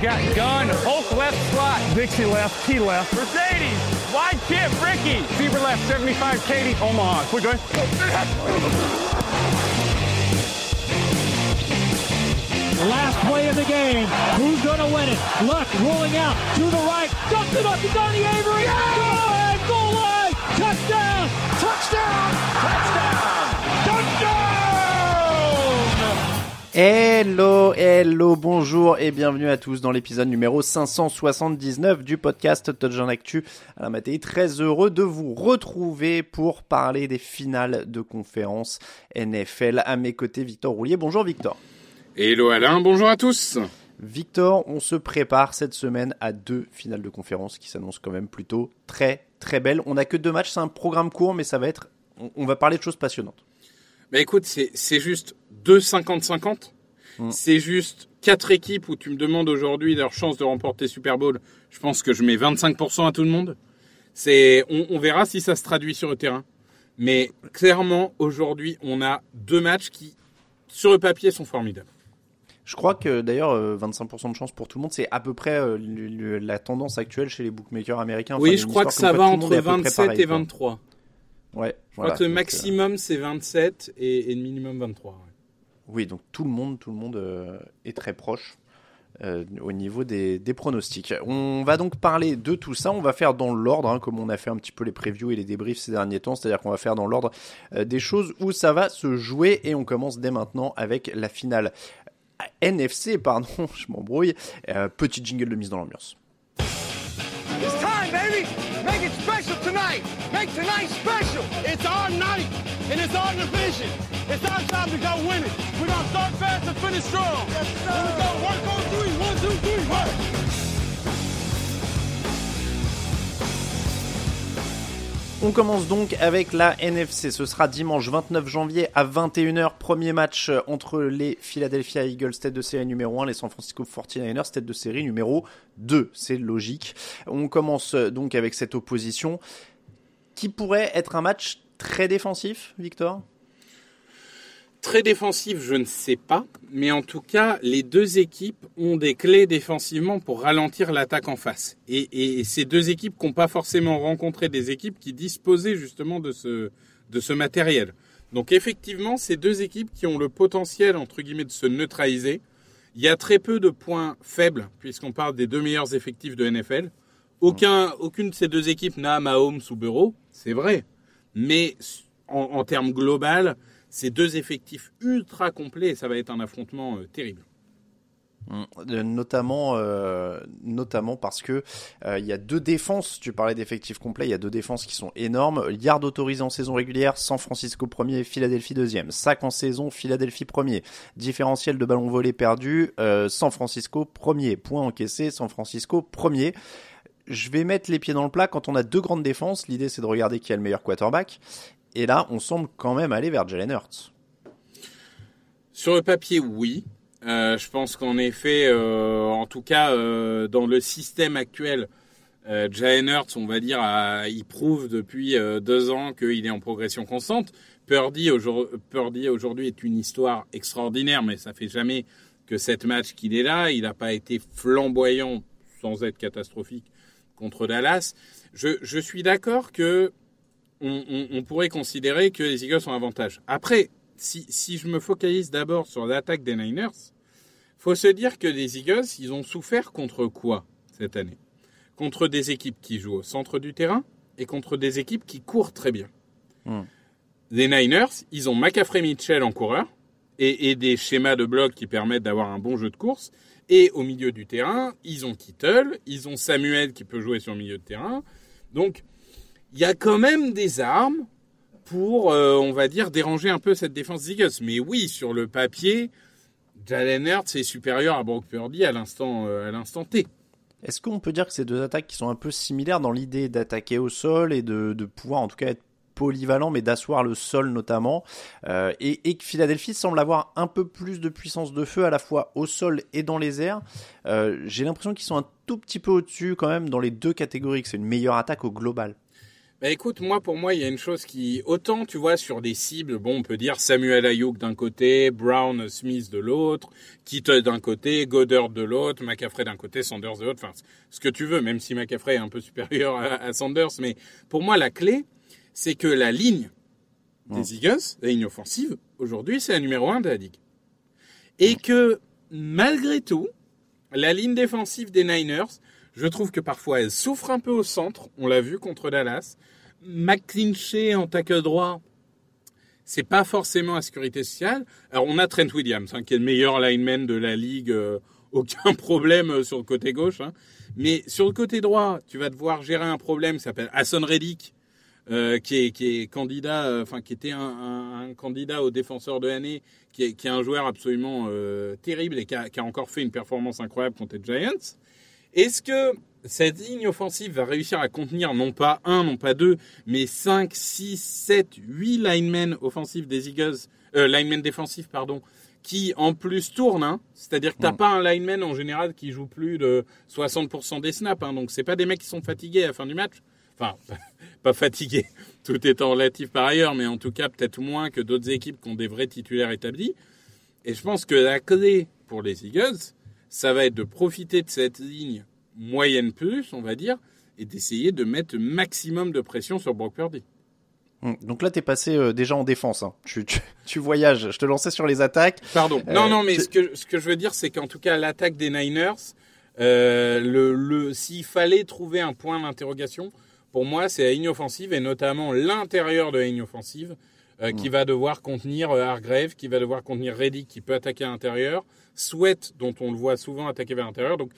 Got gun, Hulk left slot. Dixie left, T left. Mercedes, wide chip, Ricky. Fever left, 75, Katie, Omaha. We're good. Last play of the game. Who's going to win it? Luck rolling out to the right. Dumps it up to Donnie Avery. Go ahead, line. Touchdown. Touchdown. Touchdown. Touchdown. Hello, hello, bonjour et bienvenue à tous dans l'épisode numéro 579 du podcast Touchdown Actu. Alain Mattei, très heureux de vous retrouver pour parler des finales de conférence NFL. À mes côtés, Victor Roulier. Bonjour Victor. Hello Alain, bonjour à tous. Victor, on se prépare cette semaine à deux finales de conférence qui s'annoncent quand même plutôt très très belles. On n'a que deux matchs, c'est un programme court, mais ça va être. On, on va parler de choses passionnantes. Bah écoute, c'est juste deux 50-50. Mm. C'est juste quatre équipes où tu me demandes aujourd'hui leur chance de remporter Super Bowl. Je pense que je mets 25% à tout le monde. C'est, on, on verra si ça se traduit sur le terrain. Mais clairement, aujourd'hui, on a deux matchs qui, sur le papier, sont formidables. Je crois que d'ailleurs, euh, 25% de chance pour tout le monde, c'est à peu près euh, le- le- la tendance actuelle chez les bookmakers américains. Oui, je crois que ça va quoi entre monde est à peu près 27 pareil, et quoi. 23. Ouais, Je crois que le maximum, c'est 27 et, et le minimum 23. ouais. Oui, donc tout le monde, tout le monde euh, est très proche euh, au niveau des, des pronostics. On va donc parler de tout ça. On va faire dans l'ordre, hein, comme on a fait un petit peu les previews et les débriefs ces derniers temps. C'est-à-dire qu'on va faire dans l'ordre euh, des choses où ça va se jouer. Et on commence dès maintenant avec la finale NFC, pardon, je m'embrouille. Euh, petit jingle de mise dans l'ambiance. It's time, baby. Make it special tonight. Make tonight special. It's our night, and it's our division. It's our time to go win it. We're gonna start fast and finish strong. Yes, sir. Here we go. Work on three. One, two, three. Work. On commence donc avec la NFC. Ce sera dimanche 29 janvier à 21h. Premier match euh, entre les Philadelphia Eagles, tête de série numéro 1, les San Francisco 49ers, tête de série numéro 2. C'est logique. On commence euh, donc avec cette opposition qui pourrait être un match très défensif, Victor? Très défensif, je ne sais pas, mais en tout cas, les deux équipes ont des clés défensivement pour ralentir l'attaque en face. Et, ces deux équipes qui n'ont pas forcément rencontré des équipes qui disposaient justement de ce, matériel. Donc effectivement, ces deux équipes qui ont le potentiel, entre guillemets, de se neutraliser. Il y a très peu de points faibles, puisqu'on parle des deux meilleurs effectifs de NFL. Aucun, aucune de ces deux équipes n'a Mahomes ou Bureau, c'est vrai. Mais en, en termes global, c'est deux effectifs ultra complets et ça va être un affrontement euh, terrible. Euh, notamment, euh, notamment parce que il y a deux défenses. Tu parlais d'effectifs complets. Il y a deux défenses qui sont énormes. Yard autorisé en saison régulière, San Francisco premier, Philadelphie deuxième. Sac en saison, Philadelphie premier. Différentiel de ballons volés perdus, euh, San Francisco premier. Point encaissé, San Francisco premier. Je vais mettre les pieds dans le plat quand on a deux grandes défenses. L'idée c'est de regarder qui a le meilleur quarterback. Et là, on semble quand même aller vers Jalen Hurts. Sur le papier, oui. Euh, je pense qu'en effet, euh, en tout cas, euh, dans le système actuel, Jalen Hurts, on va dire, il prouve depuis deux ans qu'il est en progression constante. Purdy aujourd'hui, est une histoire extraordinaire, mais ça fait jamais que cette match qu'il est là. Il n'a pas été flamboyant sans être catastrophique contre Dallas. Je suis d'accord que on, on, on, pourrait considérer que les Eagles ont un avantage. Après, si, si je me focalise d'abord sur l'attaque des Niners, faut se dire que les Eagles, ils ont souffert contre quoi cette année? Contre des équipes qui jouent au centre du terrain et contre des équipes qui courent très bien. Hmm. Les Niners, ils ont McAfee Mitchell en coureur et, et des schémas de bloc qui permettent d'avoir un bon jeu de course. Et au milieu du terrain, ils ont Kittle, ils ont Samuel qui peut jouer sur le milieu de terrain. Donc, il y a quand même des armes pour, euh, on va dire, déranger un peu cette défense des Eagles. Mais oui, sur le papier, Jalen Hurts est supérieur à Brock Purdy à l'instant, euh, à l'instant T. Est-ce qu'on peut dire que c'est deux attaques qui sont un peu similaires dans l'idée d'attaquer au sol et de, pouvoir en tout cas être polyvalent, mais d'asseoir le sol notamment, euh, et, que Philadelphie semble avoir un peu plus de puissance de feu à la fois au sol et dans les airs. J'ai l'impression qu'ils sont un tout petit peu au-dessus quand même dans les deux catégories, que c'est une meilleure attaque au global. Bah écoute, moi pour moi il y a une chose qui autant tu vois sur des cibles, bon on peut dire Samuel Ayuk d'un côté, Brown Smith de l'autre, Kittle d'un côté, Goddard de l'autre, McCaffrey d'un côté, Sanders de l'autre, enfin ce que tu veux, même si McCaffrey est un peu supérieur à, à Sanders, mais pour moi la clé c'est que la ligne des Eagles, la ligne offensive, aujourd'hui c'est la numéro un de la ligue, et que malgré tout la ligne défensive des Niners je trouve que parfois elle souffre un peu au centre. On l'a vu contre Dallas. McClinchy en tackle droit, c'est pas forcément la sécurité sociale. Alors on a Trent Williams, hein, qui est le meilleur lineman de la ligue, euh, aucun problème euh, sur le côté gauche. Hein. Mais sur le côté droit, tu vas devoir gérer un problème qui s'appelle Hassan Reddick, euh, qui, est, candidat, enfin qui était un, candidat au défenseur de l'année, qui est, qui est un joueur absolument terrible et qui a, encore fait une performance incroyable contre les Giants. Est-ce que cette ligne offensive va réussir à contenir non pas un, non pas deux, mais 5, 6, 7, 8 linemen offensifs des Eagles, euh, linemen défensifs, pardon, qui en plus tournent, hein, c'est-à-dire que t'as mm. pas un lineman en général qui joue plus de 60% des snaps, hein, donc c'est pas des mecs qui sont fatigués à la fin du match. Enfin, pas fatigués, tout étant relatif par ailleurs, mais en tout cas peut-être moins que d'autres équipes qui ont des vrais titulaires établis. Et je pense que la clé pour les Eagles, ça va être de profiter de cette ligne moyenne plus, on va dire, et d'essayer de mettre maximum de pression sur Brock Purdy. Hum, donc là, tu es passé euh, déjà en défense. Hein. Tu, tu, tu, voyages. Je te lançais sur les attaques. Pardon. Euh, non, non, mais ce que, ce que je veux dire, c'est qu'en tout cas, l'attaque des Niners, euh, le, le, s'il fallait trouver un point d'interrogation, pour moi, c'est la ligne offensive et notamment l'intérieur de la ligne offensive euh, qui va devoir contenir euh, Hargrave, qui va devoir contenir Reddick, qui peut attaquer à l'intérieur, Sweat, dont on le voit souvent attaquer vers l'intérieur. Donc,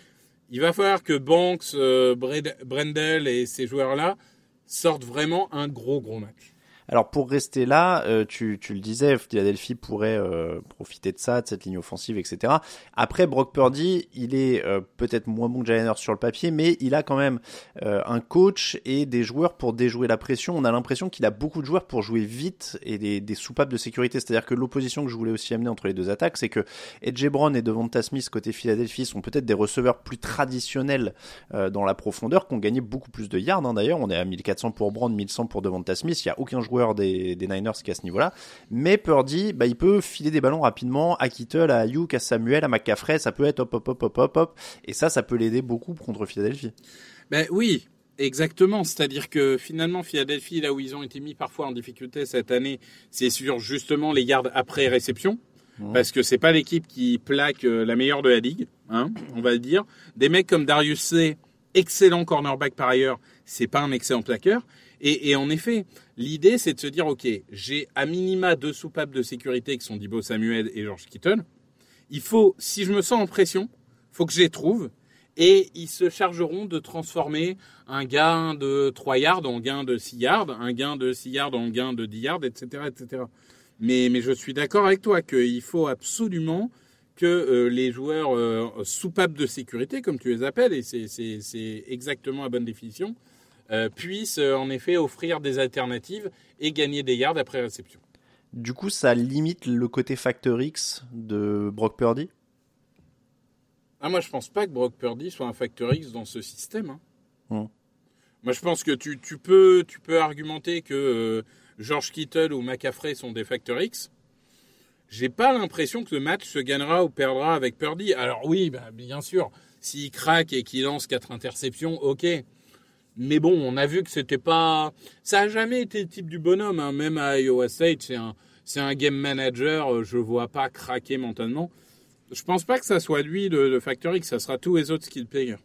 il va falloir que Banks, euh, Brendel et ces joueurs-là sortent vraiment un gros, gros match. Alors pour rester là, euh, tu, le disais, Philadelphie pourrait euh, profiter de ça, de cette ligne offensive, etc. Après, Brock Purdy, il est euh, peut-être moins bon que Jalen sur le papier, mais il a quand même un coach et des joueurs pour déjouer la pression. On a l'impression qu'il a beaucoup de joueurs pour jouer vite et des, soupapes de sécurité. C'est-à-dire que l'opposition que je voulais aussi amener entre les deux attaques, c'est que Edge Brown et Devonta Smith côté Philadelphie sont peut-être des receveurs plus traditionnels dans la profondeur, qui ont gagné beaucoup plus de yards. Hein, D'ailleurs, on est à 1400 pour Brown, 1100 pour Devonta Smith. Il y a aucun joueur des, des Niners qui est à ce niveau-là. Mais Purdy, bah, il peut filer des ballons rapidement à Kittle, à Ayuk, à Samuel, à McCaffrey. Ça peut être hop, hop, hop, hop, hop, hop. Et ça, ça peut l'aider beaucoup contre Philadelphie. Ben oui, Exactement, c'est-à-dire que finalement Philadelphie, là où ils ont été mis parfois en difficulté cette année, c'est sur justement les gardes après réception, mmh. parce que c'est pas l'équipe qui plaque euh, la meilleure de la ligue, hein, on va le dire. Des mecs comme Darius C, excellent cornerback par ailleurs, c'est pas un excellent plaqueur. Et, en effet, l'idée, c'est de se dire, OK, j'ai à minima deux soupapes de sécurité qui sont Dibo Samuel et George Kittle. Il faut, si je me sens en pression, faut que je les trouve. Et ils se chargeront de transformer un gain de 3 yards en gain de 6 yards, un gain de 6 yards en gain de 10 yards, etc. etc. Mais, mais je suis d'accord avec toi qu'il faut absolument que euh, les joueurs euh, soupapes de sécurité, comme tu les appelles, et c'est exactement la bonne définition, euh, puissent euh, en effet offrir des alternatives et gagner des yards après réception. Du coup, ça limite le côté factor X de Brock Purdy? Ah, Moi, je pense pas que Brock Purdy soit un factor X dans ce système. Hein. Hum. Moi, je pense que tu, tu, peux, tu peux argumenter que euh, George Kittle ou McCaffrey sont des facteurs X, j'ai pas l'impression que le match se gagnera ou perdra avec Purdy. Alors oui, bah, bien sûr, s'il craque et qu'il lance quatre interceptions, ok. Mais bon, on a vu que c'était pas, ça a jamais été le type du bonhomme. Hein. Même à Iowa State, c'est un, c'est un game manager. euh, Je vois pas craquer mentalement. Je pense pas que ça soit lui de, de Factor X. Ça sera tous les autres skill players.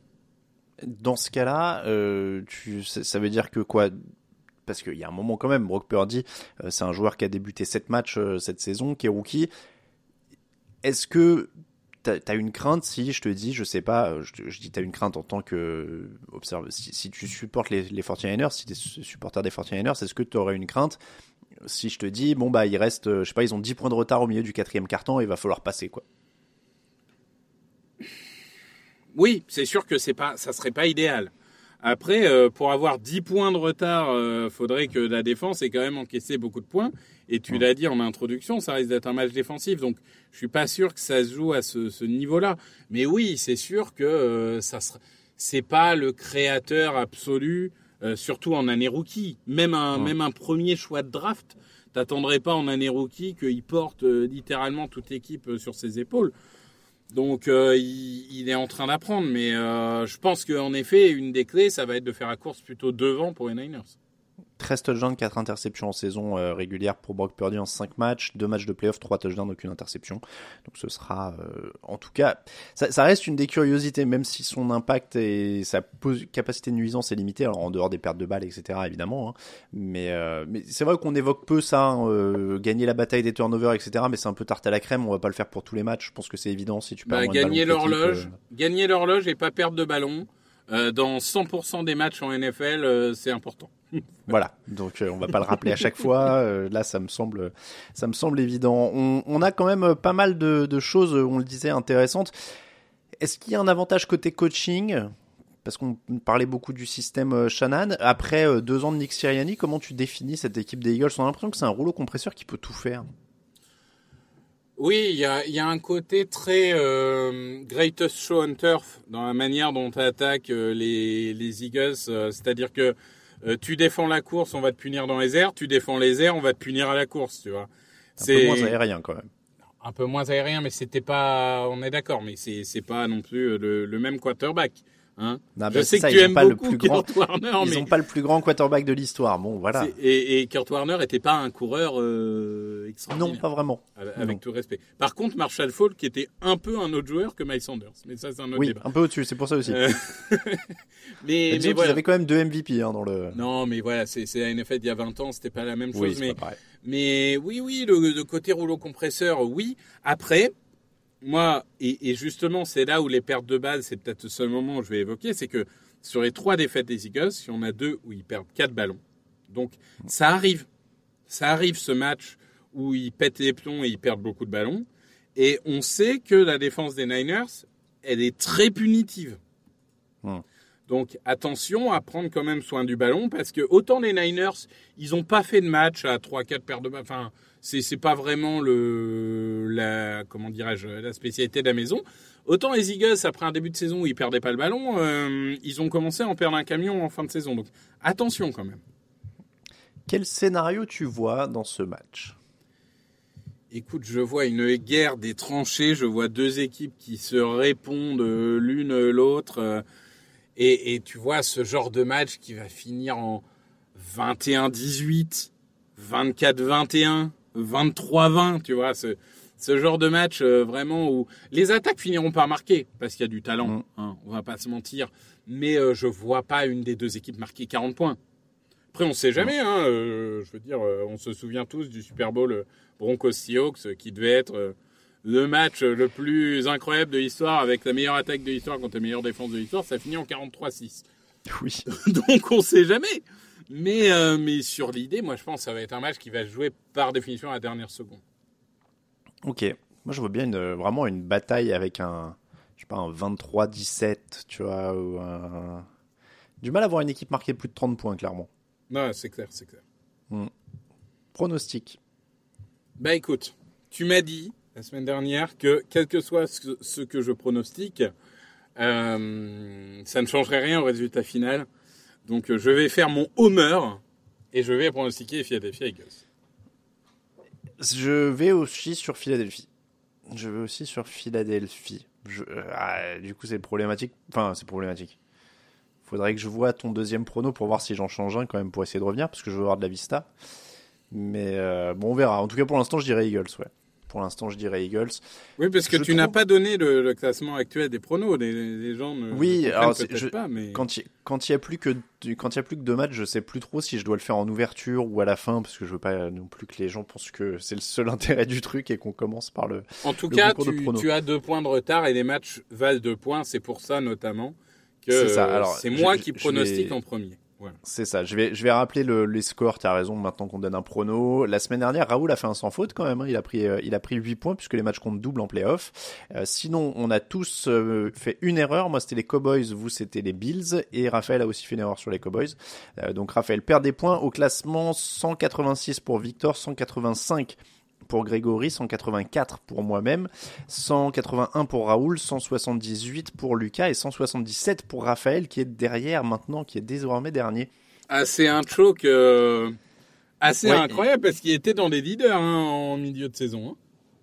Dans ce cas-là, euh, ça veut dire que quoi? Parce qu'il y a un moment quand même, Brock Purdy, euh, c'est un joueur qui a débuté 7 matchs cette saison, qui est rookie. Est-ce que t'as as une crainte si je te dis, je sais pas, euh, je, dis t'as une crainte en tant que observe, si, tu supportes les, les 49ers, si t'es su- supporter des 49ers, est-ce que tu aurais une crainte si je te dis, bon bah il reste, euh, je sais pas, ils ont 10 points de retard au milieu du quatrième carton, il va falloir passer quoi. Oui, c'est sûr que c'est pas, ça serait pas idéal. Après, euh, pour avoir 10 points de retard, euh, faudrait que la défense ait quand même encaissé beaucoup de points. Et tu l'as dit en introduction, ça risque d'être un match défensif. Donc, je suis pas sûr que ça se joue à ce, ce niveau-là. Mais oui, c'est sûr que euh, ça sera, c'est pas le créateur absolu, euh, surtout en année rookie. Même un, même un premier choix de draft, t'attendrais pas en année rookie qu'il porte euh, littéralement toute l'équipe euh, sur ses épaules. Donc euh, il, est en train d'apprendre, mais euh, je pense qu'en effet, une des clés, ça va être de faire la course plutôt devant pour les Niners. 13 touchdowns, 4 interceptions en saison euh, régulière pour Brock Purdy en 5 matchs, 2 matchs de playoff, 3 touchdowns, aucune interception. Donc ce sera, euh, en tout cas, ça, ça reste une des curiosités, même si son impact et sa capacité de nuisance est limitée, alors en dehors des pertes de balles, etc. évidemment. hein. Mais, euh, mais c'est vrai qu'on évoque peu ça, hein, gagner la bataille des turnovers, etc. Mais c'est un peu tarte à la crème, on va pas le faire pour tous les matchs. Je pense que c'est évident si tu perds Bah, gagner l'horloge, gagner l'horloge et pas perdre de ballon. dans 100% des matchs en NFL, c'est important. Voilà, donc euh, on va pas le rappeler à chaque fois. euh, là, ça me semble, ça me semble évident. On, on a quand même euh, pas mal de, de choses, euh, on le disait, intéressantes. Est-ce qu'il y a un avantage côté coaching? Parce qu'on parlait beaucoup du système Shannon. Après deux ans de Nick Sirianni, comment tu définis cette équipe des Eagles? On a l'impression que c'est un rouleau compresseur qui peut tout faire. Oui, il y a, y a un côté très euh, greatest show on turf dans la manière dont tu attaques les, les Eagles. C'est-à-dire que euh, tu défends la course, on va te punir dans les airs. Tu défends les airs, on va te punir à la course, tu vois. Un peu moins aérien quand même. un peu moins aérien, mais c'était pas. On est d'accord, mais c'est c'est pas non plus le, le même quarterback. Hein Non, Je sais ça, que ils tu aimes pas le beaucoup plus grand- Kurt Warner, Ils mais n'ont pas le plus grand quarterback de l'histoire. Bon, voilà. et, et Kurt Warner était pas un coureur euh, Non, extraordinaire. pas vraiment. Avec, non. tout respect. Par contre, Marshall Falk qui était un peu un autre joueur que Miles Sanders, mais ça c'est un autre Oui, débat. un peu au-dessus, c'est pour ça aussi. Euh, mais, mais avaient quand même deux MVP hein, dans le. Non, mais voilà, c'est la NFL il y a 20 ans, c'était pas la même chose. Mais, mais oui, oui, le, le côté rouleau compresseur, oui. Après, moi, et, justement, c'est là où les pertes de balles, c'est peut-être le seul moment où je vais évoquer, c'est que sur les trois défaites des Eagles, il y en a deux où ils perdent quatre ballons. Donc, ça arrive. Ça arrive ce match où ils pètent les plombs et ils perdent beaucoup de ballons. Et on sait que la défense des Niners, elle est très punitive. Hmm. Donc attention à prendre quand même soin du ballon parce que autant les Niners, ils n'ont pas fait de match à 3-4 paires de ballons. Enfin, c'est c'est pas vraiment le la comment dirais-je la spécialité de la maison. Autant les Eagles après un début de saison où ils perdaient pas le ballon, euh, ils ont commencé à en perdre un camion en fin de saison. Donc attention quand même. Quel scénario tu vois dans ce match? Écoute, je vois une guerre des tranchées, je vois deux équipes qui se répondent euh, l'une l'autre. Et, et tu vois ce genre de match qui va finir en 21-18, 24-21, 23-20, tu vois, ce, ce genre de match euh, vraiment où les attaques finiront par marquer parce qu'il y a du talent, Mm. hein, on va pas se mentir. Mais euh, je vois pas une des deux équipes marquer 40 points. Après, on sait jamais. Hein, euh, je veux dire, euh, on se souvient tous du Super Bowl Broncos Seahawks qui devait être le match le plus incroyable de l'histoire avec la meilleure attaque de l'histoire contre la meilleure défense de l'histoire. Ça finit en 43-6. Oui. Donc, on sait jamais. Mais, euh, mais sur l'idée, moi, je pense que ça va être un match qui va se jouer par définition à la dernière seconde. Ok. Moi, je vois bien une, vraiment une bataille avec un, je sais pas, un 23-17, tu vois, ou un... Du mal à voir une équipe marquer plus de 30 points, clairement. Non, c'est clair, c'est clair. Pronostic. Bah écoute, tu m'as dit la semaine dernière que quel que soit ce, que je pronostique, euh, ça ne changerait rien au résultat final. Donc je vais faire mon homer Et je vais pronostiquer Philadelphia Eagles. Je vais aussi sur Philadelphie. Je vais aussi sur Philadelphie. Euh, ah, du coup, c'est problématique. Enfin, c'est problématique. Faudrait que je vois ton deuxième prono pour voir si j'en change un quand même pour essayer de revenir parce que je veux avoir de la vista. Mais euh, bon, on verra. En tout cas, pour l'instant, je dirais Eagles, ouais. Pour l'instant, je dirais Eagles. Oui, parce que Je tu n'as pas donné le, le classement actuel des pronos. Les, les gens ne Oui, alors, je- pas, mais Quand il quand y a plus que quand il y a plus que deux matchs, je sais plus trop si je dois le faire en ouverture ou à la fin parce que je veux pas non plus que les gens pensent que c'est le seul intérêt du truc et qu'on commence par le. en tout le cas, de tu, as deux points de retard et les matchs valent deux points. C'est pour ça notamment que C'est moi je- qui pronostique vais- en premier. C'est ça. Je vais je vais rappeler le, les scores. T'as raison. Maintenant qu'on donne un prono. La semaine dernière, Raoul a fait un sans faute quand même. hein. Il a pris euh, il a pris 8 points puisque les matchs comptent double en playoff. Euh, sinon, on a tous euh, fait une erreur. Moi, c'était les Cowboys. Vous, c'était les Bills. Et Raphaël a aussi fait une erreur sur les Cowboys. Euh, donc Raphaël perd des points au classement 186 pour Victor, 185 pour Grégory, 184 pour moi-même, 181 pour Raoul, 178 pour Lucas et 177 pour Raphaël qui est derrière maintenant, qui est désormais dernier. Ah, c'est un choc euh, assez Ouais. incroyable parce qu'il était dans les leaders hein, en milieu de saison. hein.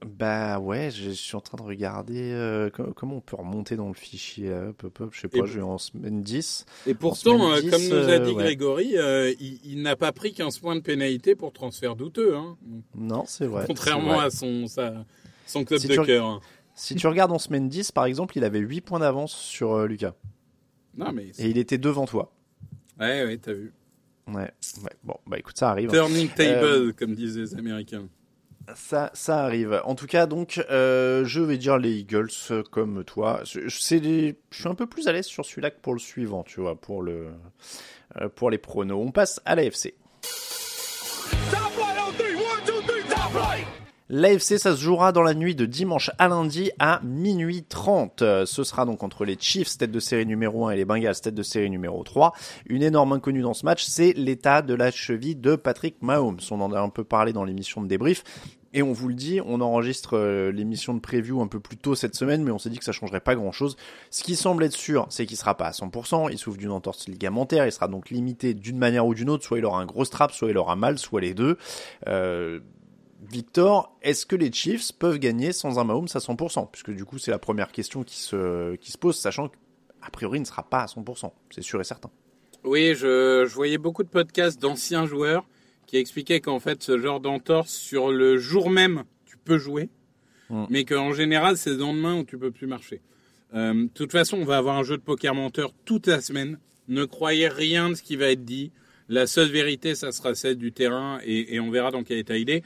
Bah ouais, je suis en train de regarder euh, co- comment on peut remonter dans le fichier. Hop, hop, hop, je sais pas, Et- je vais en semaine 10. Et pourtant, euh, 10, comme nous a euh, dit ouais. Grégory, euh, il, il n'a pas pris 15 points de pénalité pour transfert douteux. Hein. Non, c'est vrai. Contrairement vrai. à son, sa- son club Si de cœur. hein. Si tu regardes en semaine 10, par exemple, il avait 8 points d'avance sur euh, Lucas. Non, mais. Et il était devant toi. Ouais, ouais, t'as vu. Ouais, ouais. Bon, bah écoute, ça arrive. Turning table, Euh, comme disent les Américains. Ça, arrive. En tout cas, donc, euh, je vais dire les Eagles euh, comme toi. C'est je suis un peu plus à l'aise sur celui-là que pour le suivant, tu vois, pour le, euh, pour les pronos. On passe à l'AFC. L'AFC, ça se jouera dans la nuit de dimanche à lundi à minuit 30. Euh, Ce sera donc entre les Chiefs, tête de série numéro 1, et les Bengals, tête de série numéro 3. Une énorme inconnue dans ce match, c'est l'état de la cheville de Patrick Mahomes. On en a un peu parlé dans l'émission de débrief. Et on vous le dit, on enregistre euh, l'émission de preview un peu plus tôt cette semaine, mais on s'est dit que ça changerait pas grand chose. Ce qui semble être sûr, c'est qu'il sera pas à 100%, il souffre d'une entorse ligamentaire, il sera donc limité d'une manière ou d'une autre, soit il aura un gros strap, soit il aura mal, soit les deux. Euh, Victor, est-ce que les Chiefs peuvent gagner sans un Mahomes à 100% Puisque du coup, c'est la première question qui se, qui se pose, sachant qu'a priori, il ne sera pas à 100%. C'est sûr et certain. Oui, je, je voyais beaucoup de podcasts d'anciens joueurs qui expliquaient qu'en fait, ce genre d'entorse, sur le jour même, tu peux jouer, Mm. mais qu'en général, c'est le lendemain où tu peux plus marcher. Euh, de toute façon, on va avoir un jeu de poker menteur toute la semaine. Ne croyez rien de ce qui va être dit. La seule vérité, ça sera celle du terrain et, et on verra dans quel état il est.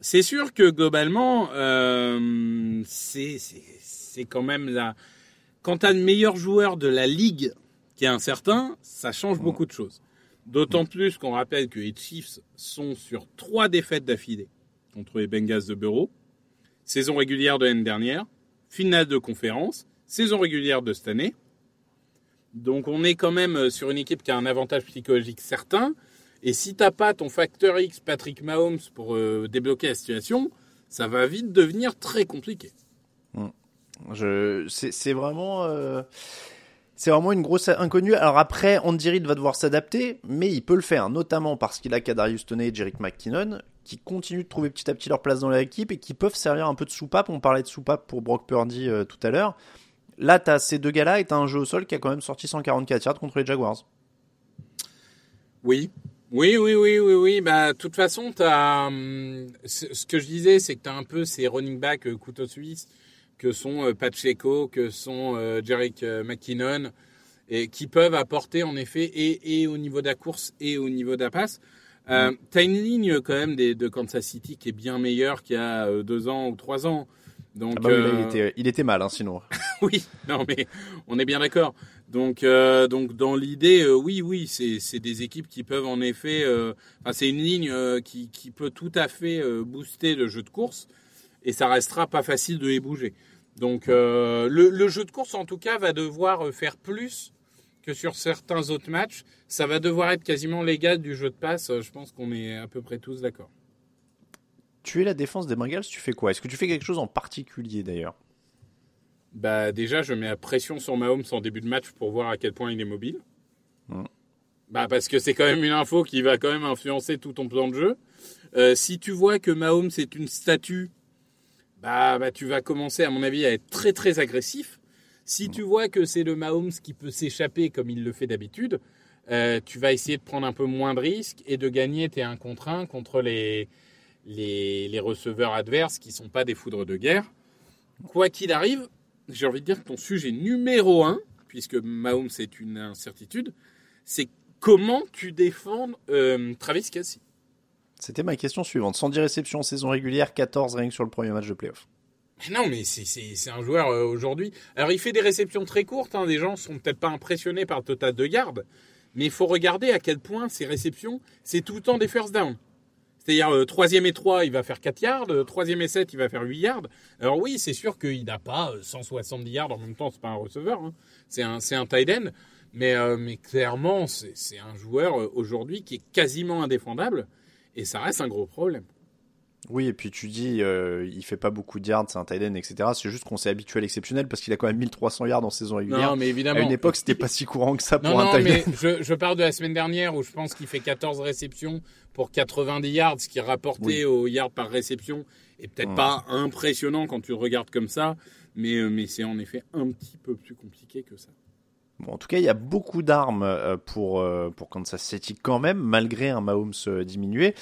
C'est sûr que globalement, euh, c'est quand même la. Quand tu as le meilleur joueur de la ligue qui est incertain, ça change beaucoup de choses. D'autant plus qu'on rappelle que les Chiefs sont sur trois défaites d'affilée contre les Bengals de Bureau, saison régulière de l'année dernière, finale de conférence, saison régulière de cette année. Donc on est quand même euh, sur une équipe qui a un avantage psychologique certain. Et si t'as pas ton facteur X, Patrick Mahomes, pour euh, débloquer la situation, ça va vite devenir très compliqué. C'est vraiment, euh, c'est vraiment une grosse inconnue. Alors après, Andy va devoir s'adapter, mais il peut le faire, notamment parce qu'il a Kadarius Toney et Jerick McKinnon, qui continuent de trouver petit à petit leur place dans l'équipe et qui peuvent servir un peu de soupape. On parlait de soupape pour Brock Purdy euh, tout à l'heure. Là, t'as ces deux gars-là et t'as un jeu au sol qui a quand même sorti 144 yards contre les Jaguars. Oui. Oui, oui, oui, oui, oui. Bah, toute façon, t'as, hum, ce ce que je disais, c'est que tu as un peu ces running back euh, couteau suisse que sont euh, Pacheco, que sont euh, Jerick euh, McKinnon, et qui peuvent apporter en effet et, et au niveau de la course et au niveau de la passe. Euh, T'as une ligne quand même des, de Kansas City qui est bien meilleure qu'il y a deux ans ou trois ans. Donc, Ah bah oui, là, il, était, il était mal, hein, sinon. oui, non mais on est bien d'accord. Donc, euh, donc dans l'idée, euh, oui, oui, c'est des équipes qui peuvent en effet. enfin, c'est une ligne qui, qui peut tout à fait booster le jeu de course et ça restera pas facile de les bouger. Donc euh, le, le jeu de course en tout cas va devoir euh, faire plus que sur certains autres matchs. Ça va devoir être quasiment l'égal du jeu de passe. euh, Je pense qu'on est à peu près tous d'accord. Tu es la défense des Bengals, tu fais quoi? Est-ce que tu fais quelque chose en particulier d'ailleurs? Bah déjà, je mets la pression sur Mahomes en début de match pour voir à quel point il est mobile. Mhm. Bah parce que c'est quand même une info qui va quand même influencer tout ton plan de jeu. Euh, si tu vois que Mahomes c'est une statue, bah, bah tu vas commencer à mon avis à être très très agressif. Si tu vois que c'est le Mahomes qui peut s'échapper comme il le fait d'habitude, euh, tu vas essayer de prendre un peu moins de risques et de gagner tes 1 contre 1 contre les, les, receveurs adverses qui sont pas des foudres de guerre. Quoi qu'il arrive, j'ai envie de dire que ton sujet numéro un, puisque Mahomes c'est une incertitude, c'est comment tu défends euh, Travis Kelsey. C'était ma question suivante. 110 réceptions en saison régulière, 14 rien que sur le premier match de playoff. Mais non, mais c'est- un joueur euh, aujourd'hui. Alors il fait des réceptions très courtes. Hein, des gens sont peut-être pas impressionnés par le total de garde, mais il faut regarder à quel point ces réceptions, c'est tout le temps des first down. C'est-à-dire euh, troisième et 3, il va faire 4 yards, euh, troisième et 7, il va faire 8 yards. Alors oui, c'est sûr qu'il n'a pas euh, 170 yards en même temps, c'est pas un receveur, hein. c'est un, un tight end, mais, clairement, c'est un joueur aujourd'hui qui est quasiment indéfendable, et ça reste un gros problème. Oui, et puis tu dis, euh, il fait pas beaucoup de yards, c'est un tight end, etc. C'est juste qu'on s'est habitué à l'exceptionnel parce qu'il a quand même 1300 yards en saison régulière. Non, mais à évidemment. une époque, c'était pas si courant que ça pour Non, un non, tight mais end. je, je parle de la semaine dernière où je pense qu'il fait 14 réceptions pour 90 yards, ce qui est rapporté Oui. au yards par réception est peut-être Mm. pas impressionnant quand tu le regardes comme ça, mais, euh, mais c'est en effet un petit peu plus compliqué que ça. Bon, en tout cas, il y a beaucoup d'armes euh, pour, euh, pour Kansas City quand même, malgré un Mahomes euh, diminué.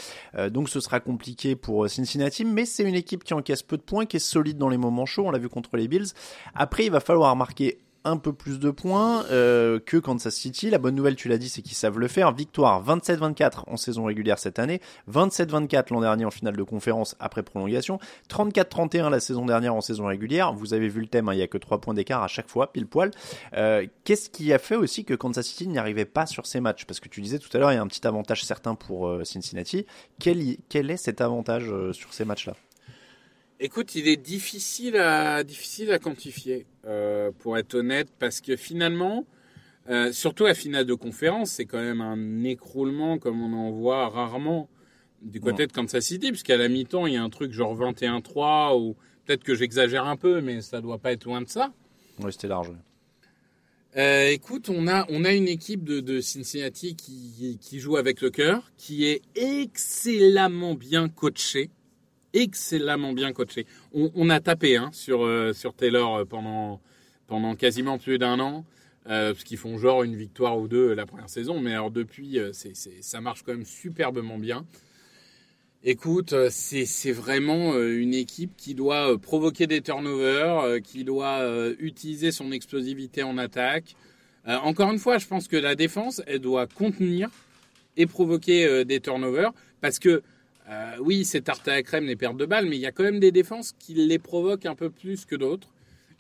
Donc ce sera compliqué pour Cincinnati, mais c'est une équipe qui encaisse peu de points, qui est solide dans les moments chauds, on l'a vu contre les Bills. Après, il va falloir marquer un peu plus de points euh, que Kansas City. La bonne nouvelle, tu l'as dit, c'est qu'ils savent le faire. Victoire 27-24 en saison régulière cette année, 27-24 l'an dernier en finale de conférence après prolongation, 34-31 la saison dernière en saison régulière. Vous avez vu le thème, hein, il y a que 3 points d'écart à chaque fois, pile poil. Euh, Qu'est-ce qui a fait aussi que Kansas City n'y arrivait pas sur ces matchs? Parce que tu disais tout à l'heure, il y a un petit avantage certain pour euh, Cincinnati. Quel, quel est cet avantage sur ces matchs-là? Écoute, il est difficile à, difficile à quantifier, euh, pour être honnête, parce que finalement, euh, surtout la finale de conférence, c'est quand même un écroulement comme on en voit rarement du côté de Kansas City, puisqu'à la mi-temps, il y a un truc genre 21-3, ou peut-être que j'exagère un peu, mais ça doit pas être loin de ça. Oui, c'était large. ouais. Euh, écoute, on a, on a une équipe de, de Cincinnati qui, qui joue avec le cœur, qui est excellemment bien coachée. Excellemment bien coachée. On, on a tapé hein, sur, euh, sur Taylor euh, pendant, pendant quasiment plus d'un an, euh, parce qu'ils font genre une victoire ou deux la première saison, mais alors depuis, euh, ça marche quand même superbement bien. Écoute, euh, c'est c'est vraiment euh, une équipe qui doit euh, provoquer des turnovers, euh, qui doit euh, utiliser son explosivité en attaque. Euh, encore une fois, je pense que la défense, elle doit contenir et provoquer euh, des turnovers, parce que euh, oui, c'est tarte à la crème les pertes de balles, mais il y a quand même des défenses qui les provoquent un peu plus que d'autres.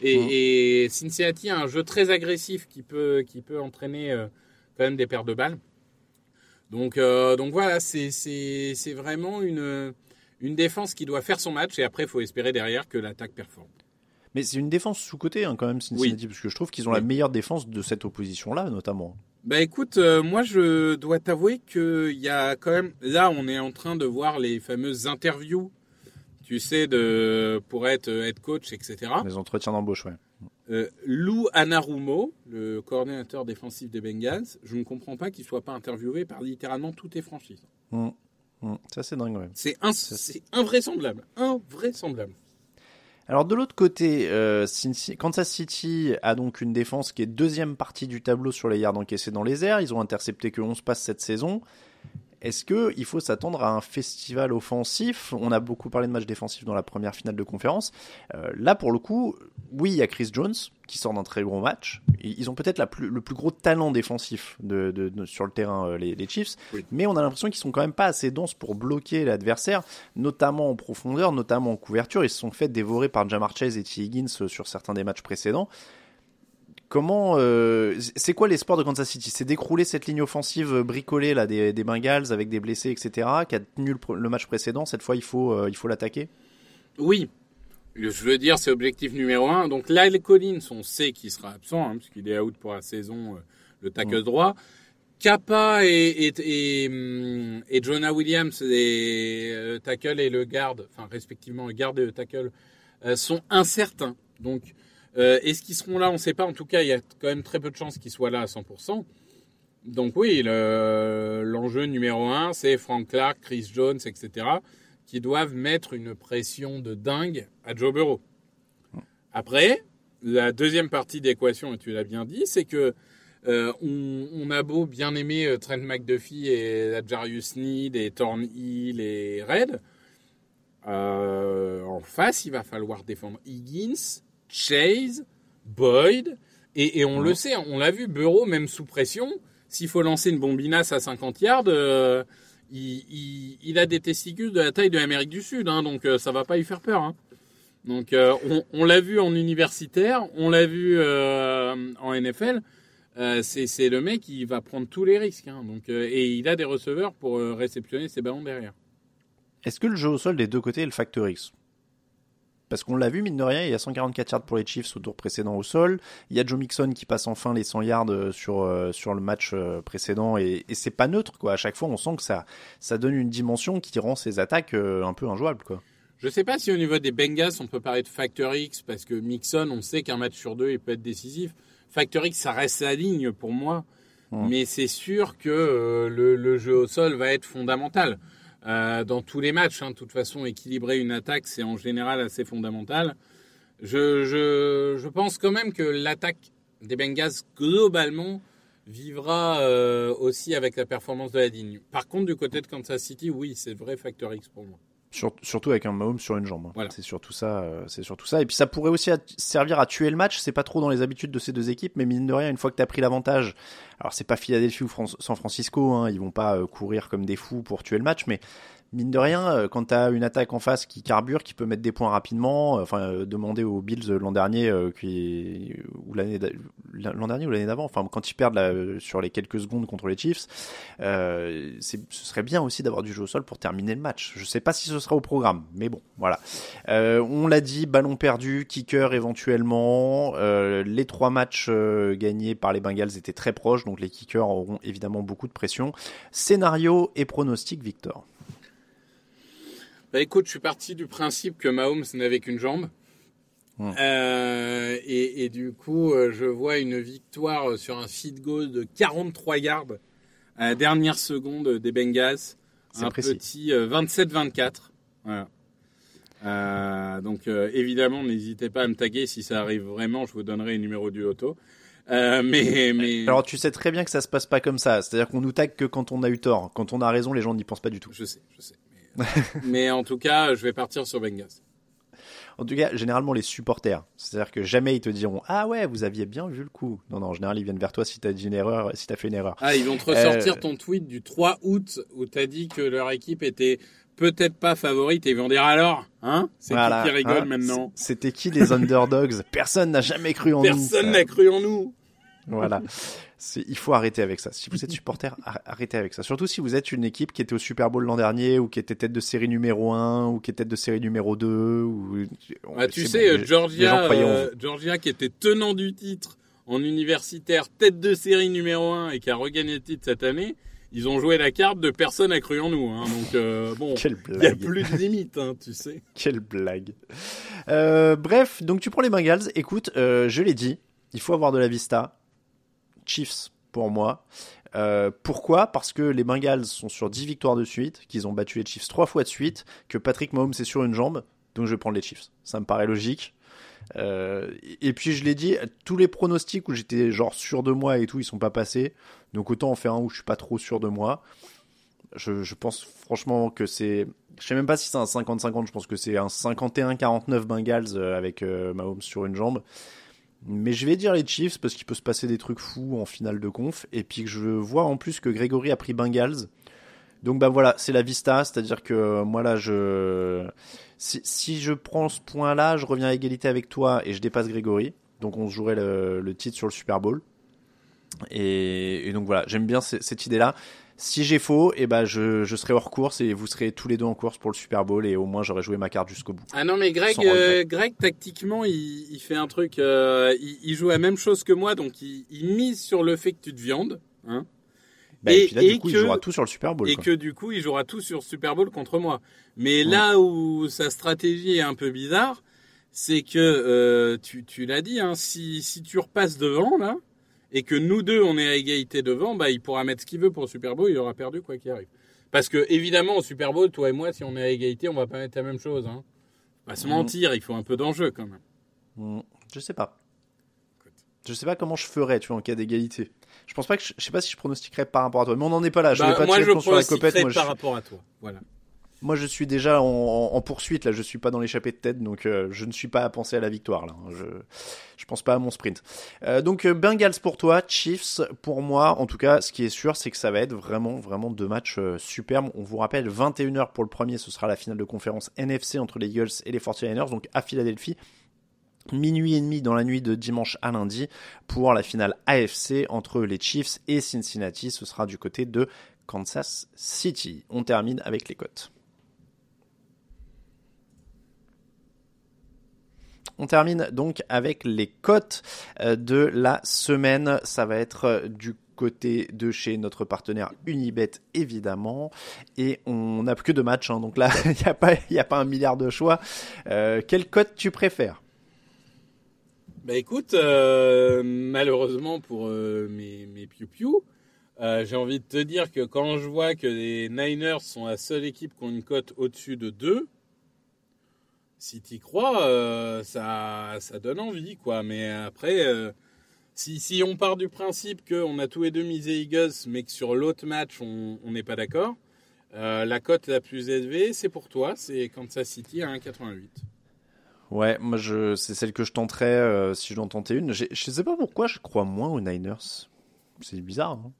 Et, et Cincinnati a un jeu très agressif qui peut qui peut entraîner euh, quand même des pertes de balles. Donc, euh, donc voilà, c'est vraiment une, une défense qui doit faire son match et après, il faut espérer derrière que l'attaque performe. Mais c'est une défense sous-côté hein, quand même, Cincinnati, parce que je trouve qu'ils ont la meilleure défense de cette opposition-là, notamment. Bah écoute, euh, moi je dois t'avouer qu'il y a quand même... Là, on est en train de voir les fameuses interviews, tu sais, de pour être head coach, etc. Les entretiens d'embauche, ouais. Euh, Lou Anarumo, le coordinateur défensif des Bengals, je ne comprends pas qu'il soit pas interviewé par littéralement toutes les franchises. Mm. Mm. Ça, c'est dingue, ouais. C'est invraisemblable. Invraisemblable. Alors de l'autre côté, euh, Kansas City a donc une défense qui est deuxième partie du tableau sur les yards encaissés dans les airs. Ils ont intercepté que 11 passes cette saison. Est-ce que il faut s'attendre à un festival offensif? On a beaucoup parlé de matchs défensifs dans la première finale de conférence. Euh, là, pour le coup, oui, il y a Chris Jones qui sort d'un très gros match. Ils ont peut-être le plus gros talent défensif de, de- de- sur le terrain, euh, les, les Chiefs. Oui. Mais on a l'impression qu'ils sont quand même pas assez denses pour bloquer l'adversaire, notamment en profondeur, notamment en couverture. Ils se sont fait dévorer par Jamar Chase et T. Higgins euh, sur certains des matchs précédents. Comment, euh, c'est quoi l'espoir de Kansas City? C'est d'écrouler cette ligne offensive euh, bricolée là des, des Bengals avec des blessés, etc. Qui a tenu le, le match précédent. Cette fois, il faut, euh, il faut l'attaquer. Oui, je veux dire, c'est objectif numéro un. Donc Lyle Collins, on sait qu'il sera absent, hein, puisqu'il est out pour la saison, euh, le tackle droit. Kappa et, et, et, et Jonah Williams, les euh, tackle et le garde, enfin respectivement le garde et le tackle, sont incertains. Donc, euh, est-ce qu'ils seront là? On ne sait pas. En tout cas, il y a quand même très peu de chances qu'ils soient là à 100%. Donc oui, le- l'enjeu numéro un, c'est Frank Clark, Chris Jones, etc., qui doivent mettre une pression de dingue à Joe Burrow. Après, la deuxième partie d'équation, et tu l'as bien dit, c'est que euh, on, a beau bien aimer euh, Trent McDuffie et Jarius Sneed et Thornhill et Red, euh, en face, il va falloir défendre Higgins, Chase, Boyd, et, et on le sait, on l'a vu, Bureau, même sous pression, s'il faut lancer une bombinasse à 50 yards, euh, il, il- il a des testicules de la taille de l'Amérique du Sud, hein, donc euh, ça va pas lui faire peur. hein. Donc euh, on, on l'a vu en universitaire, on l'a vu euh, en NFL. C'est le mec qui va prendre tous les risques. hein. donc, et il a des receveurs pour réceptionner ses ballons derrière. Est-ce que le jeu au sol des deux côtés est le facteur X? Parce qu'on l'a vu, mine de rien, il y a 144 yards pour les Chiefs au tour précédent au sol. Il y a Joe Mixon qui passe enfin les 100 yards euh, sur, euh, sur le match euh, précédent. Et, et c'est pas neutre, quoi. À chaque fois, on sent que ça, ça donne une dimension qui rend ces attaques un peu injouables, quoi. Je sais pas si au niveau des Bengals, on peut parler de facteur X, parce que Mixon, on sait qu'un match sur deux, il peut être décisif. Facteur X, ça reste la ligne pour moi. Hmm. Mais c'est sûr que le, le jeu au sol va être fondamental. Euh, dans tous les matchs, hein, de toute façon, équilibrer une attaque, c'est en général assez fondamental. Je, pense quand même que l'attaque des Bengals, globalement, vivra euh, aussi avec la performance de la ligne. Par contre, du côté de Kansas City, oui, c'est vrai facteur X pour moi. Sur- surtout avec un Mahomes sur une jambe. hein. Voilà. C'est surtout ça. euh, c'est surtout ça. Et puis ça pourrait aussi at- servir à tuer le match. C'est pas trop dans les habitudes de ces deux équipes, mais mine de rien, une fois que t'as pris l'avantage, alors c'est pas Philadelphie ou San Francisco, hein, ils vont pas euh, courir comme des fous pour tuer le match, mais mine de rien, euh, quand t'as une attaque en face qui carbure, qui peut mettre des points rapidement, euh, enfin euh, demander aux Bills l'an dernier, ou l'année l'an dernier ou l'année d'avant, enfin quand ils perdent sur les quelques secondes contre les Chiefs, ce serait bien aussi d'avoir du jeu au sol pour terminer le match. Je sais pas si ce sera au programme, mais bon, voilà. On l'a dit, ballon perdu, kicker éventuellement. Les trois matchs gagnés par les Bengals étaient très proches, donc les kickers auront évidemment beaucoup de pression. Scénario et pronostic, Victor. Bah écoute, je suis parti du principe que Mahomes n'avait qu'une jambe. Ouais. Euh, et, et du coup, euh, je vois une victoire sur un feed goal de 43 yards à la dernière seconde des Bengals. C'est Un précis. petit euh, 27-24. Voilà. Euh, donc euh, évidemment, n'hésitez pas à me taguer si ça arrive vraiment. Je vous donnerai le numéro du loto. Euh, mais mais Alors tu sais très bien que ça se passe pas comme ça. C'est-à-dire qu'on nous tag que quand on a eu tort. Quand on a raison, les gens n'y pensent pas du tout. je sais, je sais. Mais, en tout cas, je vais partir sur Bengals. En tout cas, généralement les supporters. C'est-à-dire que jamais ils te diront ah ouais vous aviez bien vu le coup. Non non, en général ils viennent vers toi si t'as dit une erreur, si t'as fait une erreur. Ah, ils vont te ressortir Euh, ton tweet du 3 août où t'as dit que leur équipe était peut-être pas favorite et ils vont dire alors, hein C'est Voilà, qui qui rigole hein, maintenant? C'était qui les underdogs? Personne n'a jamais cru en nous. Personne n'a cru en nous. Voilà. Il faut arrêter avec ça. Si vous êtes supporter, ar- arrêtez avec ça. Surtout si vous êtes une équipe qui était au Super Bowl l'an dernier ou qui était tête de série numéro 1 ou qui est tête de série numéro 2 ou Ah, tu sais, bon, gens Georgia, euh, Georgia qui était tenant du titre en universitaire, tête de série numéro 1 et qui a regagné le titre cette année, ils ont joué la carte de personne n'a cru en nous. Hein, donc euh, bon, il y a plus de limite, hein, tu sais. Quelle blague. Euh, bref, donc tu prends les Bengals. Écoute, euh, je l'ai dit, il faut avoir de la vista. Chiefs pour moi. Euh, pourquoi? Parce que les Bengals sont sur 10 victoires de suite, qu'ils ont battu les Chiefs 3 fois de suite, que Patrick Mahomes est sur une jambe, donc je vais prendre les Chiefs. Ça me paraît logique. Euh, et puis je l'ai dit, tous les pronostics où j'étais genre sûr de moi et tout, ils sont pas passés. Donc autant en faire un où je suis pas trop sûr de moi. Je, pense franchement que c'est. Je sais même pas si c'est un 50-50, je pense que c'est un 51-49 Bengals euh, avec Mahomes sur une jambe. Mais je vais dire les Chiefs parce qu'il peut se passer des trucs fous en finale de conf. Et puis que je vois en plus que Grégory a pris Bengals. Donc bah voilà, c'est la vista, c'est-à-dire que moi là je si, je prends ce point-là, je reviens à égalité avec toi et je dépasse Grégory. Donc on se jouerait le, titre sur le Super Bowl. Et, donc voilà, j'aime bien ce- cette idée-là. Si j'ai faux, et ben je, je serai hors course et vous serez tous les deux en course pour le Super Bowl et au moins j'aurai joué ma carte jusqu'au bout. Ah non mais Greg, euh, Greg tactiquement il, il fait un truc, euh, il, il joue la même chose que moi donc il, il mise sur le fait que tu te viandes, hein, Bah, Et- et, puis là, et du coup, que- il jouera tout sur le Super Bowl. et quoi. que du coup il jouera tout sur Super Bowl contre moi. Mais là où sa stratégie est un peu bizarre, c'est que euh, tu, tu l'as dit, hein, si, si tu repasses devant là et que nous deux on est à égalité devant, bah il pourra mettre ce qu'il veut pour le Super Bowl, il aura perdu quoi qu'il arrive. Parce que évidemment au Super Bowl, toi et moi, si on est à égalité, on va pas mettre la même chose. Hein. On va se mentir, il faut un peu d'enjeu quand même. Mm, Je sais pas. Je sais pas comment je ferais, tu vois, en cas d'égalité. Je pense pas que je, je sais pas si je pronostiquerais par rapport à toi, mais on n'en est pas là. Je Bah, vais pas moi tirer je le plomb sur la pronostiquerai copette. Moi, par je, rapport à toi. Voilà. Moi, je suis déjà en, poursuite là. Je suis pas dans l'échappée de tête, donc euh, je ne suis pas à penser à la victoire là. Je, je pense pas à mon sprint. Euh, donc euh, Bengals pour toi, Chiefs pour moi. En tout cas, ce qui est sûr, c'est que ça va être vraiment, vraiment deux matchs superbes. On vous rappelle, 21h pour le premier, ce sera la finale de conférence NFC entre les Eagles et les 49ers, donc à Philadelphie. Minuit et demi dans la nuit de dimanche à lundi pour la finale AFC entre les Chiefs et Cincinnati. Ce sera du côté de Kansas City. On termine avec les cotes. On termine donc avec les cotes euh, de la semaine. Ça va être euh, du côté de chez notre partenaire Unibet évidemment. Et on n'a que deux matchs hein, donc là il n'y a pas un milliard de choix. Euh, quelle cote tu préfères? Bah écoute, malheureusement pour mes, mes euh, j'ai envie de te dire que quand je vois que les Niners sont la seule équipe qui ont une cote au-dessus de 2, si t'y crois, euh, ça, ça donne envie, quoi. Mais après, euh, si, si on part du principe qu'on a tous les deux misé Eagles, mais que sur l'autre match, on n'est pas d'accord, euh, la cote la plus élevée, c'est pour toi, c'est Kansas City à 1,88. Ouais, moi je c'est celle que je tenterais euh, si je dois en tenter une. Je sais pas pourquoi je crois moins aux Niners. C'est bizarre. Hein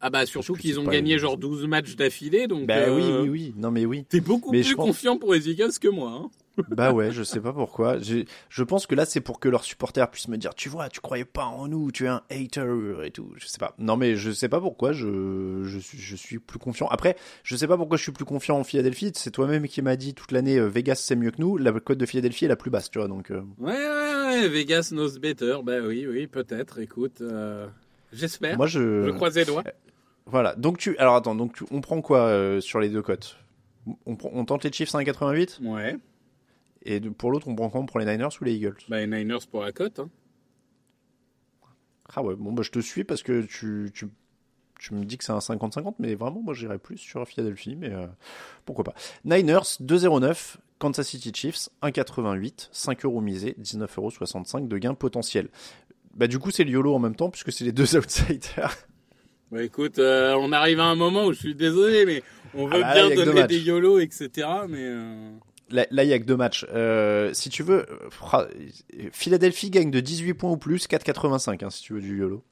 Ah bah surtout qu'ils ont gagné une- genre 12 matchs d'affilée, donc... bah euh, oui, oui, oui. Non mais oui. T'es beaucoup Mais plus pense- confiant pour les Eagles que moi. Hein. Bah ouais, je sais pas pourquoi. Je pense que là c'est pour que leurs supporters puissent me dire, tu vois, tu croyais pas en nous, tu es un hater et tout. Je sais pas. Non mais je sais pas pourquoi. Je je suis je suis plus confiant. Après, je sais pas pourquoi je suis plus confiant en Philadelphie. C'est toi-même qui m'as dit toute l'année euh, Vegas c'est mieux que nous. La cote de Philadelphie est la plus basse, tu vois. Donc euh, Ouais, ouais, ouais, Vegas knows better. Bah oui, oui, peut-être. Écoute, euh, j'espère. moi je Je croise les doigts. Voilà. Donc tu alors attends, donc tu- on prend quoi euh, sur les deux cotes? On tente les Chiefs à 1,88 Ouais. Et pour l'autre on prend quoi pour les Niners ou les Eagles? Bah les Niners pour la cote. Hein. Ah ouais, bon bah je te suis parce que tu, tu, tu me dis que c'est un 50-50 mais vraiment moi j'irais plus sur Philadelphie mais euh, pourquoi pas. Niners 2,09 Kansas City Chiefs 1,88 5 euros misés 19,65 euros de gain potentiel. Bah du coup c'est le YOLO en même temps puisque c'est les deux outsiders. Bah écoute, euh, on arrive à un moment où je suis désolé, mais on veut Ah bah là, bien donner des YOLO, etc. Mais euh, Là, il y a que deux matchs. Euh, si tu veux, euh, Philadelphie gagne de 18 points ou plus, 4,85 hein, si tu veux du YOLO.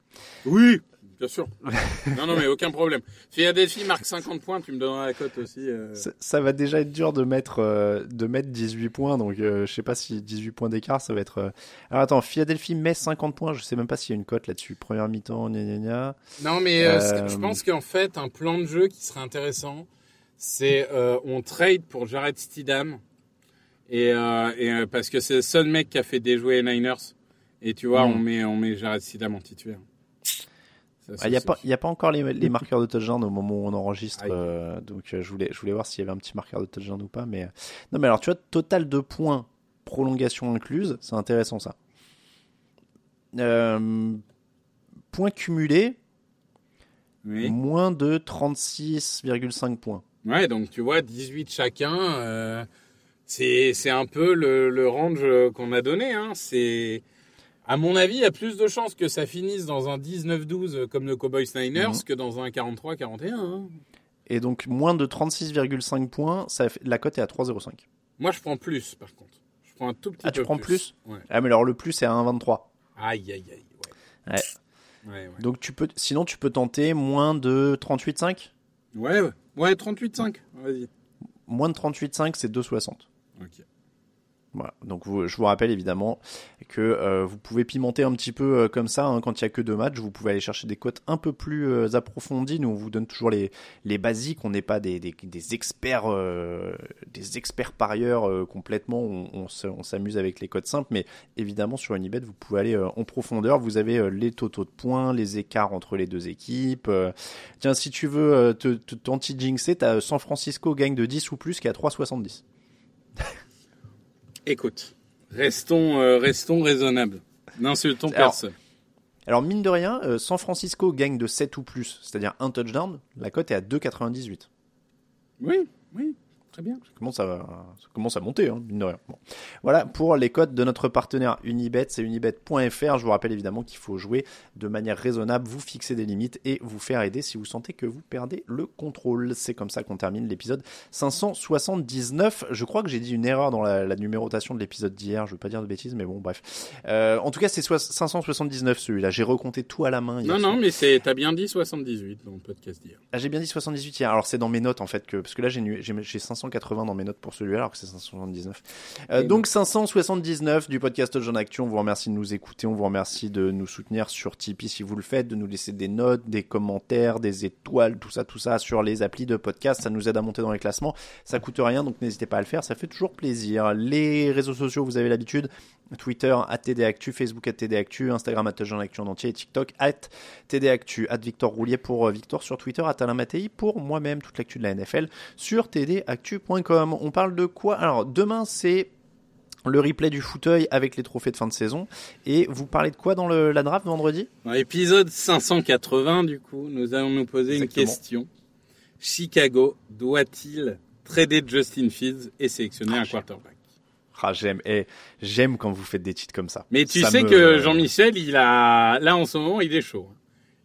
oui, bien sûr. non, non, mais aucun problème. Philadelphie marque 50 points, tu me donneras la cote aussi. euh. Ça, ça va déjà être dur de mettre, euh, de mettre 18 points, donc je sais pas si 18 points d'écart, ça va être... Alors attends, Philadelphie met 50 points, je sais même pas s'il y a une cote là-dessus. Première mi-temps, gna gna gna. Non, mais je pense qu'en fait, un plan de jeu qui serait intéressant, c'est on trade pour Jared Stidham. Et, euh, et euh, parce que c'est le seul mec qui a fait déjouer les Niners. Et tu vois, Mm. on met on met Jared Stidham en titulaire. Ça, Ah, Il n'y a, il a pas encore les, les marqueurs de touchdown au moment où on enregistre, euh, donc euh, je, voulais, je voulais voir s'il y avait un petit marqueur de touchdown ou pas. Mais... Non mais alors tu vois, total de points, prolongation incluse, c'est intéressant ça. Euh, points cumulés, Oui. moins de 36,5 points. Ouais, donc tu vois, 18 chacun, c'est c'est un peu le, le range euh, qu'on a donné. Hein. C'est, à mon avis, il y a plus de chances que ça finisse dans un 19-12 comme le Cowboys Niners Mhm. que dans un 43-41. hein. Et donc moins de 36,5 points, ça fait- la cote est à 3,05. Moi, je prends plus, par contre. Je prends un tout petit Ah, peu tu prends plus Ouais. Ah mais alors le plus est à 1,23. Aïe, aïe, aïe. Ouais. Ouais. Ouais, ouais. Donc tu peux, sinon tu peux tenter moins de 38,5 Ouais, ouais. Ouais, 38-5. Vas-y. Moins de 38,5 c'est 2,60. Voilà. Donc je vous rappelle évidemment que euh, vous pouvez pimenter un petit peu euh, comme ça hein, quand il y a que deux matchs. Vous pouvez aller chercher des cotes un peu plus euh, approfondies. Nous on vous donne toujours les les basiques. On n'est pas des, des, experts des experts parieurs complètement. On, on se- on s'amuse avec les cotes simples, mais évidemment sur Unibet vous pouvez aller en profondeur. Vous avez les totaux de points, les écarts entre les deux équipes. Tiens si tu veux te te- t'anti-jinxer, t'as San Francisco gagne de 10 ou plus qui est à 3,70. Écoute, restons, euh, restons raisonnables. N'insultons personne. Alors mine de rien, euh, San Francisco gagne de 7 ou plus, c'est-à-dire un touchdown, la cote est à 2,98. Oui, oui. Très bien. Ça commence à, ça commence à monter, hein, mine de rien. Bon. Voilà pour les codes de notre partenaire Unibet, c'est unibet.fr. Je vous rappelle évidemment qu'il faut jouer de manière raisonnable, vous fixer des limites et vous faire aider si vous sentez que vous perdez le contrôle. C'est comme ça qu'on termine l'épisode 579. Je crois que j'ai dit une erreur dans la, la numérotation de l'épisode d'hier, je veux pas dire de bêtises, mais bon, bref. Euh, en tout cas, c'est 579 celui-là. J'ai recompté tout à la main. hier Non, soir. non, mais c'est, t'as bien dit 78 dans le podcast d'hier. Ah, j'ai bien dit 78 hier. Alors c'est dans mes notes en fait que parce que là j'ai j'ai j'ai 580 dans mes notes pour celui-là alors que c'est 579. Euh, donc 579 du podcast John Action. On vous remercie de nous écouter, on vous remercie de nous soutenir sur Tipeee si vous le faites, de nous laisser des notes, des commentaires, des étoiles, tout ça, tout ça sur les applis de podcast. Ça nous aide à monter dans les classements. Ça coûte rien donc n'hésitez pas à le faire. Ça fait toujours plaisir. Les réseaux sociaux, vous avez l'habitude. Twitter, @tdactu, Facebook, @tdactu, Instagram, @jeanactu en entier, et TikTok, @tdactu, Victor Roulier pour euh, Victor sur Twitter, Alain Mattei pour moi-même, toute l'actu de la NFL sur On parle de quoi? Alors, demain, c'est le replay du fauteuil avec les trophées de fin de saison. Et vous parlez de quoi dans le, la draft vendredi? Dans l'épisode 580, du coup, nous allons nous poser Exactement. une question. Chicago doit-il trader Justin Fields et sélectionner un quarterback? Ah, j'aime. Et j'aime quand vous faites des titres comme ça. Mais tu Ça sais me- que Jean-Michel, il a, là en ce moment, il est chaud.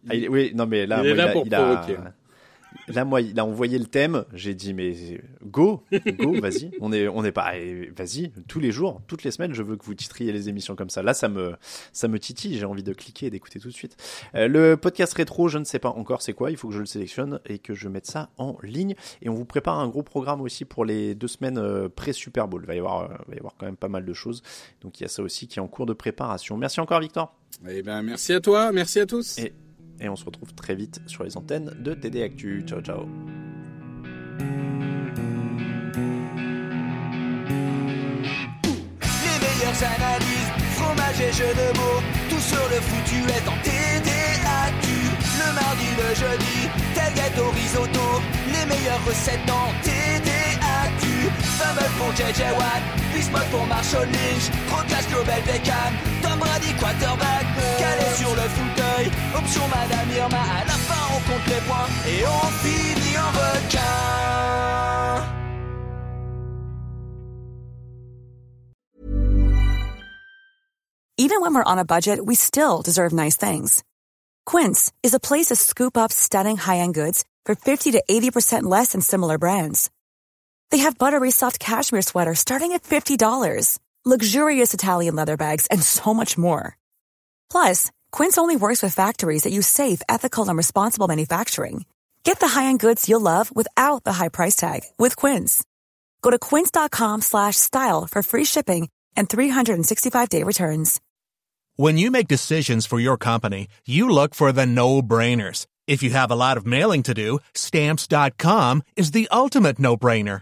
Ah, il- oui, non mais là, Il est là a- pour a- provoquer. Là, moi, il a envoyé le thème. J'ai dit, mais go, go, vas-y. On est, on est pas, vas-y. Tous les jours, toutes les semaines, je veux que vous titriez les émissions comme ça. Là, ça me, ça me titille. J'ai envie de cliquer et d'écouter tout de suite. Euh, le podcast rétro, je ne sais pas encore c'est quoi. Il faut que je le sélectionne et que je mette ça en ligne. Et on vous prépare un gros programme aussi pour les deux semaines euh, pré-Super Bowl. Il va y avoir, euh, il va y avoir quand même pas mal de choses. Donc il y a ça aussi qui est en cours de préparation. Merci encore, Victor. Eh ben, merci à toi, merci à tous. Et, et on se retrouve très vite sur les antennes de TD Actu. Ciao, ciao. Les meilleures analyses, fromage et jeux de mots, tout sur le foutu est en TDAQ. Le mardi, le jeudi, tailgate au risotto, les meilleures recettes en TDAQ. Pour JJ Watt, Bismuth pour Marshall Lynch, Procast Global Beckham, Tom Brady quarterback, calé sur le fauteuil, option Madame Irma, à la fin on compte les points et on finit en requin. Even when we're on a budget, we still deserve nice things. Quince is a place to scoop up stunning high-end goods for 50 to 80% less than similar brands. They have buttery soft cashmere sweaters starting at $50, luxurious Italian leather bags, and so much more. Plus, Quince only works with factories that use safe, ethical, and responsible manufacturing. Get the high-end goods you'll love without the high price tag with Quince. Go to quince.com slash style for free shipping and 365-day returns. When you make decisions for your company, you look for the no-brainers. If you have a lot of mailing to do, stamps.com is the ultimate no-brainer.